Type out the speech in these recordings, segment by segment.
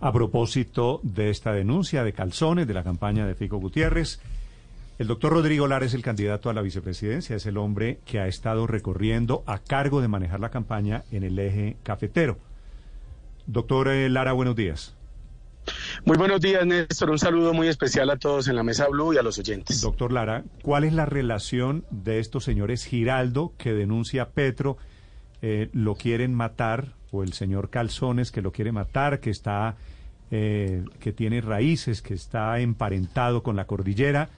a propósito de esta denuncia de calzones de la campaña de Fico Gutiérrez. El doctor Rodrigo Lara es el candidato a la vicepresidencia, es el hombre que ha estado recorriendo a cargo de manejar la campaña en el eje cafetero. Doctor eh, Lara, buenos días. Muy buenos días, Néstor. Un saludo muy especial a todos en la Mesa Blue y a los oyentes. Doctor Lara, ¿cuál es la relación de estos señores Giraldo, que denuncia Petro, eh, lo quieren matar, el señor Calzones, que lo quiere matar, que está, eh, que tiene raíces, que está emparentado con la cordillera?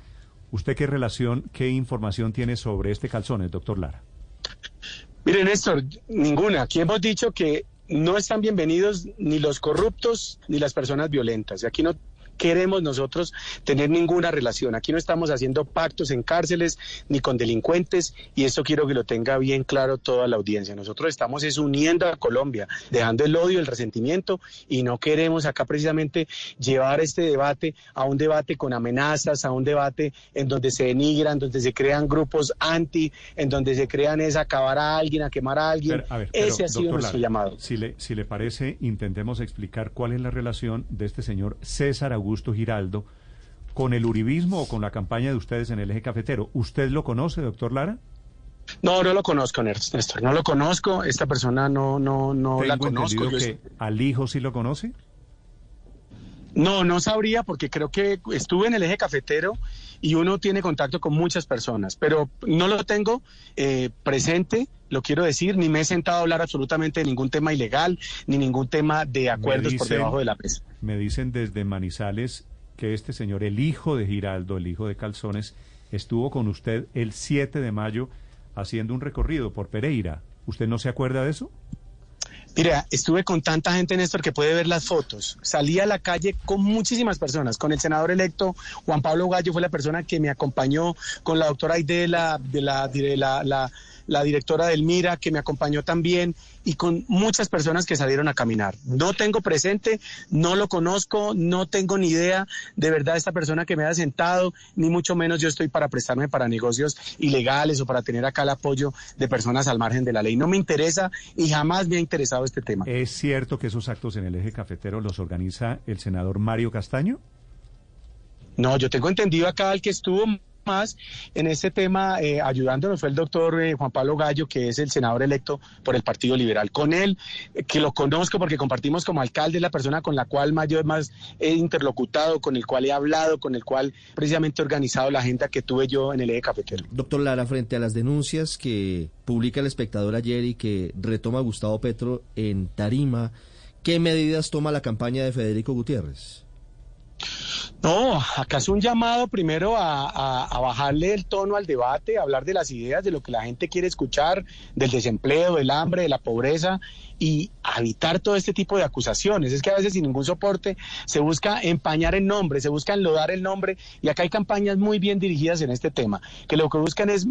¿Usted qué relación, qué información tiene sobre este Calzones, doctor Lara? Mire, Néstor, ninguna. Aquí hemos dicho que no están bienvenidos ni los corruptos ni las personas violentas. Y aquí no queremos nosotros tener ninguna relación. Aquí no estamos haciendo pactos en cárceles ni con delincuentes y esto quiero que lo tenga bien claro toda la audiencia. Nosotros estamos es uniendo a Colombia, dejando el odio, el resentimiento y no queremos acá precisamente llevar este debate a un debate con amenazas, a un debate en donde se denigran, donde se crean grupos anti, en donde se crean es acabar a alguien, a quemar a alguien. Ese ha sido nuestro llamado. Si le, si le parece, intentemos explicar cuál es la relación de este señor César Augusto Augusto Giraldo con el uribismo o con la campaña de ustedes en el eje cafetero. ¿Usted lo conoce, doctor Lara? No, no lo conozco, Néstor. No lo conozco. Esta persona no, no, no la conozco. Que ¿Al hijo sí lo conoce? No, no sabría porque creo que estuve en el eje cafetero y uno tiene contacto con muchas personas, pero no lo tengo eh, presente, lo quiero decir, ni me he sentado a hablar absolutamente de ningún tema ilegal, ni ningún tema de acuerdos por debajo de la mesa. Me dicen desde Manizales que este señor, el hijo de Giraldo, el hijo de Calzones, estuvo con usted el 7 de mayo haciendo un recorrido por Pereira. ¿Usted no se acuerda de eso? Mira, estuve con tanta gente, Néstor, que puede ver las fotos. Salí a la calle con muchísimas personas. Con el senador electo Juan Pablo Gallo fue la persona que me acompañó, con la doctora Aidela, de la, de la, la la directora del Mira, que me acompañó también, y con muchas personas que salieron a caminar. No tengo presente, no lo conozco, no tengo ni idea de verdad esta persona que me ha sentado, ni mucho menos yo estoy para prestarme para negocios ilegales o para tener acá el apoyo de personas al margen de la ley. No me interesa y jamás me ha interesado este tema. ¿Es cierto que esos actos en el eje cafetero los organiza el senador Mario Castaño? No, yo tengo entendido acá el que estuvo más en este tema eh, ayudándonos fue el doctor eh, Juan Pablo Gallo, que es el senador electo por el Partido Liberal. Con él, eh, que lo conozco porque compartimos como alcalde, la persona con la cual mayor más he interlocutado, con el cual he hablado, con el cual precisamente he organizado la agenda que tuve yo en el eje cafetero. Doctor Lara, frente a las denuncias que publica el espectador ayer y que retoma Gustavo Petro en Tarima, ¿qué medidas toma la campaña de Federico Gutiérrez? No, es un llamado primero a, bajarle el tono al debate, a hablar de las ideas, de lo que la gente quiere escuchar, del desempleo, del hambre, de la pobreza y evitar todo este tipo de acusaciones. Es que a veces sin ningún soporte se busca empañar el nombre, se busca enlodar el nombre y acá hay campañas muy bien dirigidas en este tema, que lo que buscan es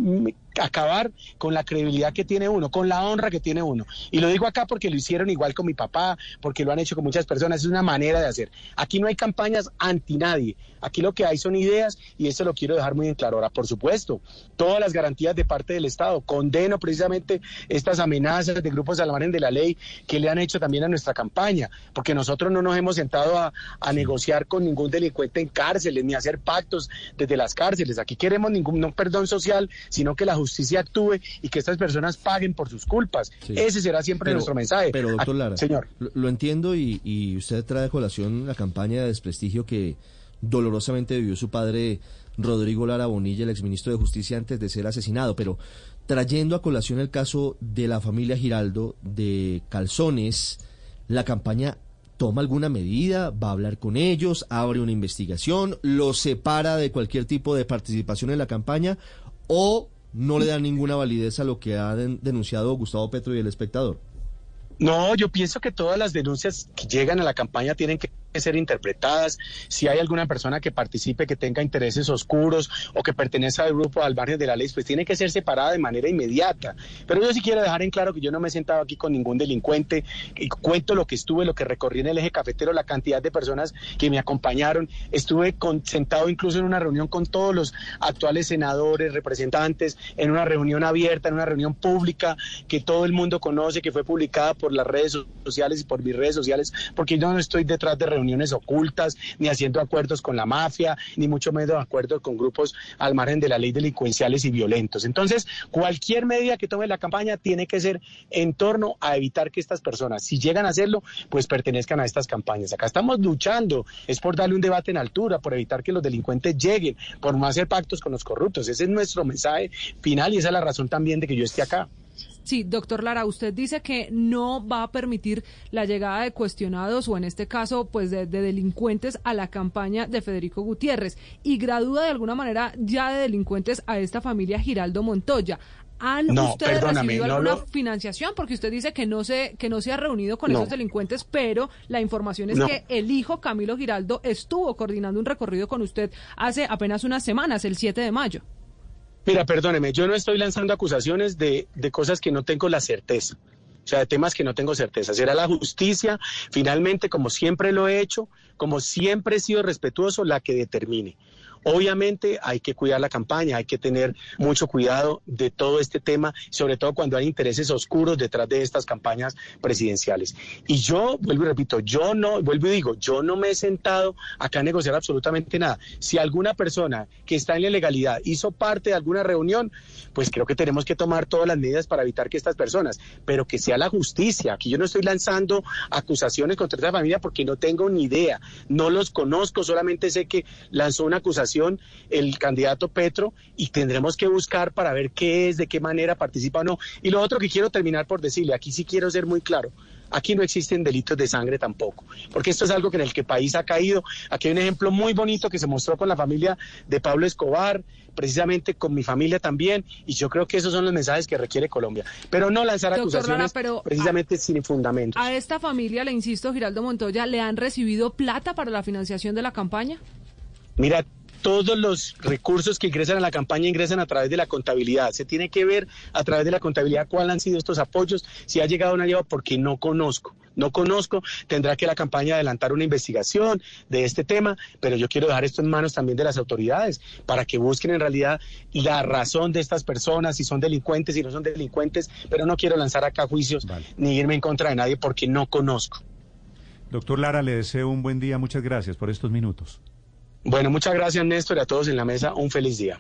acabar con la credibilidad que tiene uno, con la honra que tiene uno. Y lo digo acá porque lo hicieron igual con mi papá, porque lo han hecho con muchas personas, es una manera de hacer. Aquí no hay campañas anti nadie, aquí lo que hay son ideas y esto lo quiero dejar muy en claro. Ahora, por supuesto, todas las garantías de parte del Estado, condeno precisamente estas amenazas de grupos al margen de la ley que le han hecho también a nuestra campaña, porque nosotros no nos hemos sentado a, negociar con ningún delincuente en cárceles ni a hacer pactos desde las cárceles. Aquí queremos ningún perdón social, sino que la justicia actúe y que estas personas paguen por sus culpas. Ese será siempre nuestro mensaje. Pero, doctor Lara, señor. Lo, entiendo y, y usted trae a colación la campaña de desprestigio que dolorosamente vivió su padre Rodrigo Lara Bonilla, el exministro de Justicia, antes de ser asesinado. Pero trayendo a colación el caso de la familia Giraldo de Calzones, la campaña toma alguna medida, va a hablar con ellos, abre una investigación, los separa de cualquier tipo de participación en la campaña o no le da ninguna validez a lo que ha denunciado Gustavo Petro y el espectador. No, yo pienso que todas las denuncias que llegan a la campaña tienen que ser interpretadas. Si hay alguna persona que participe, que tenga intereses oscuros o que pertenece al grupo al barrio de la ley, pues tiene que ser separada de manera inmediata. Pero yo sí quiero dejar en claro que yo no me he sentado aquí con ningún delincuente y cuento lo que estuve, lo que recorrí en el eje cafetero, la cantidad de personas que me acompañaron. Estuve sentado incluso en una reunión con todos los actuales senadores, representantes, en una reunión abierta, en una reunión pública que todo el mundo conoce, que fue publicada por las redes sociales y por mis redes sociales, porque yo no estoy detrás de reuniones ocultas, ni haciendo acuerdos con la mafia, ni mucho menos acuerdos con grupos al margen de la ley delincuenciales y violentos. Entonces, cualquier medida que tome la campaña tiene que ser en torno a evitar que estas personas, si llegan a hacerlo, pues pertenezcan a estas campañas. Acá estamos luchando, es por darle un debate en altura, por evitar que los delincuentes lleguen, por no hacer pactos con los corruptos. Ese es nuestro mensaje final y esa es la razón también de que yo esté acá. Sí, doctor Lara, usted dice que no va a permitir la llegada de cuestionados o en este caso, pues de, delincuentes a la campaña de Federico Gutiérrez y gradúa de alguna manera ya de delincuentes a esta familia Giraldo Montoya. ¿Han ustedes recibido alguna financiación? Porque usted dice que no se, que no se ha reunido con esos delincuentes, pero la información es que el hijo Camilo Giraldo estuvo coordinando un recorrido con usted hace apenas unas semanas, el 7 de mayo. Mira, perdóneme, yo no estoy lanzando acusaciones de, de cosas que no tengo la certeza. O sea, de temas que no tengo certeza. Será la justicia, finalmente, como siempre lo he hecho, como siempre he sido respetuoso, la que determine. Obviamente hay que cuidar la campaña, hay que tener mucho cuidado de todo este tema, sobre todo cuando hay intereses oscuros detrás de estas campañas presidenciales. Y yo, vuelvo y repito, yo no, vuelvo y digo, yo no me he sentado acá a negociar absolutamente nada. Si alguna persona que está en la ilegalidad hizo parte de alguna reunión, pues creo que tenemos que tomar todas las medidas para evitar que estas personas, pero que sea la justicia. Aquí yo no estoy lanzando acusaciones contra esta familia porque no tengo ni idea, no los conozco, solamente sé que lanzó una acusación el candidato Petro y tendremos que buscar para ver qué es, de qué manera participa o no. Y lo otro que quiero terminar por decirle, aquí sí quiero ser muy claro. Aquí no existen delitos de sangre tampoco, porque esto es algo que en el que el país ha caído. Aquí hay un ejemplo muy bonito que se mostró con la familia de Pablo Escobar, precisamente con mi familia también, y yo creo que esos son los mensajes que requiere Colombia. Pero no lanzar acusaciones precisamente sin fundamentos. A esta familia, le insisto, Giraldo Montoya, ¿le han recibido plata para la financiación de la campaña? Mira, todos los recursos que ingresan a la campaña ingresan a través de la contabilidad. Se tiene que ver a través de la contabilidad cuáles han sido estos apoyos, si ha llegado o no ha llegado, porque no conozco. No conozco, tendrá que la campaña adelantar una investigación de este tema, pero yo quiero dejar esto en manos también de las autoridades para que busquen en realidad la razón de estas personas, si son delincuentes, si no son delincuentes, pero no quiero lanzar acá juicios ni irme en contra de nadie porque no conozco. Doctor Lara, le deseo un buen día, muchas gracias por estos minutos. Bueno, muchas gracias Néstor y a todos en la mesa un feliz día.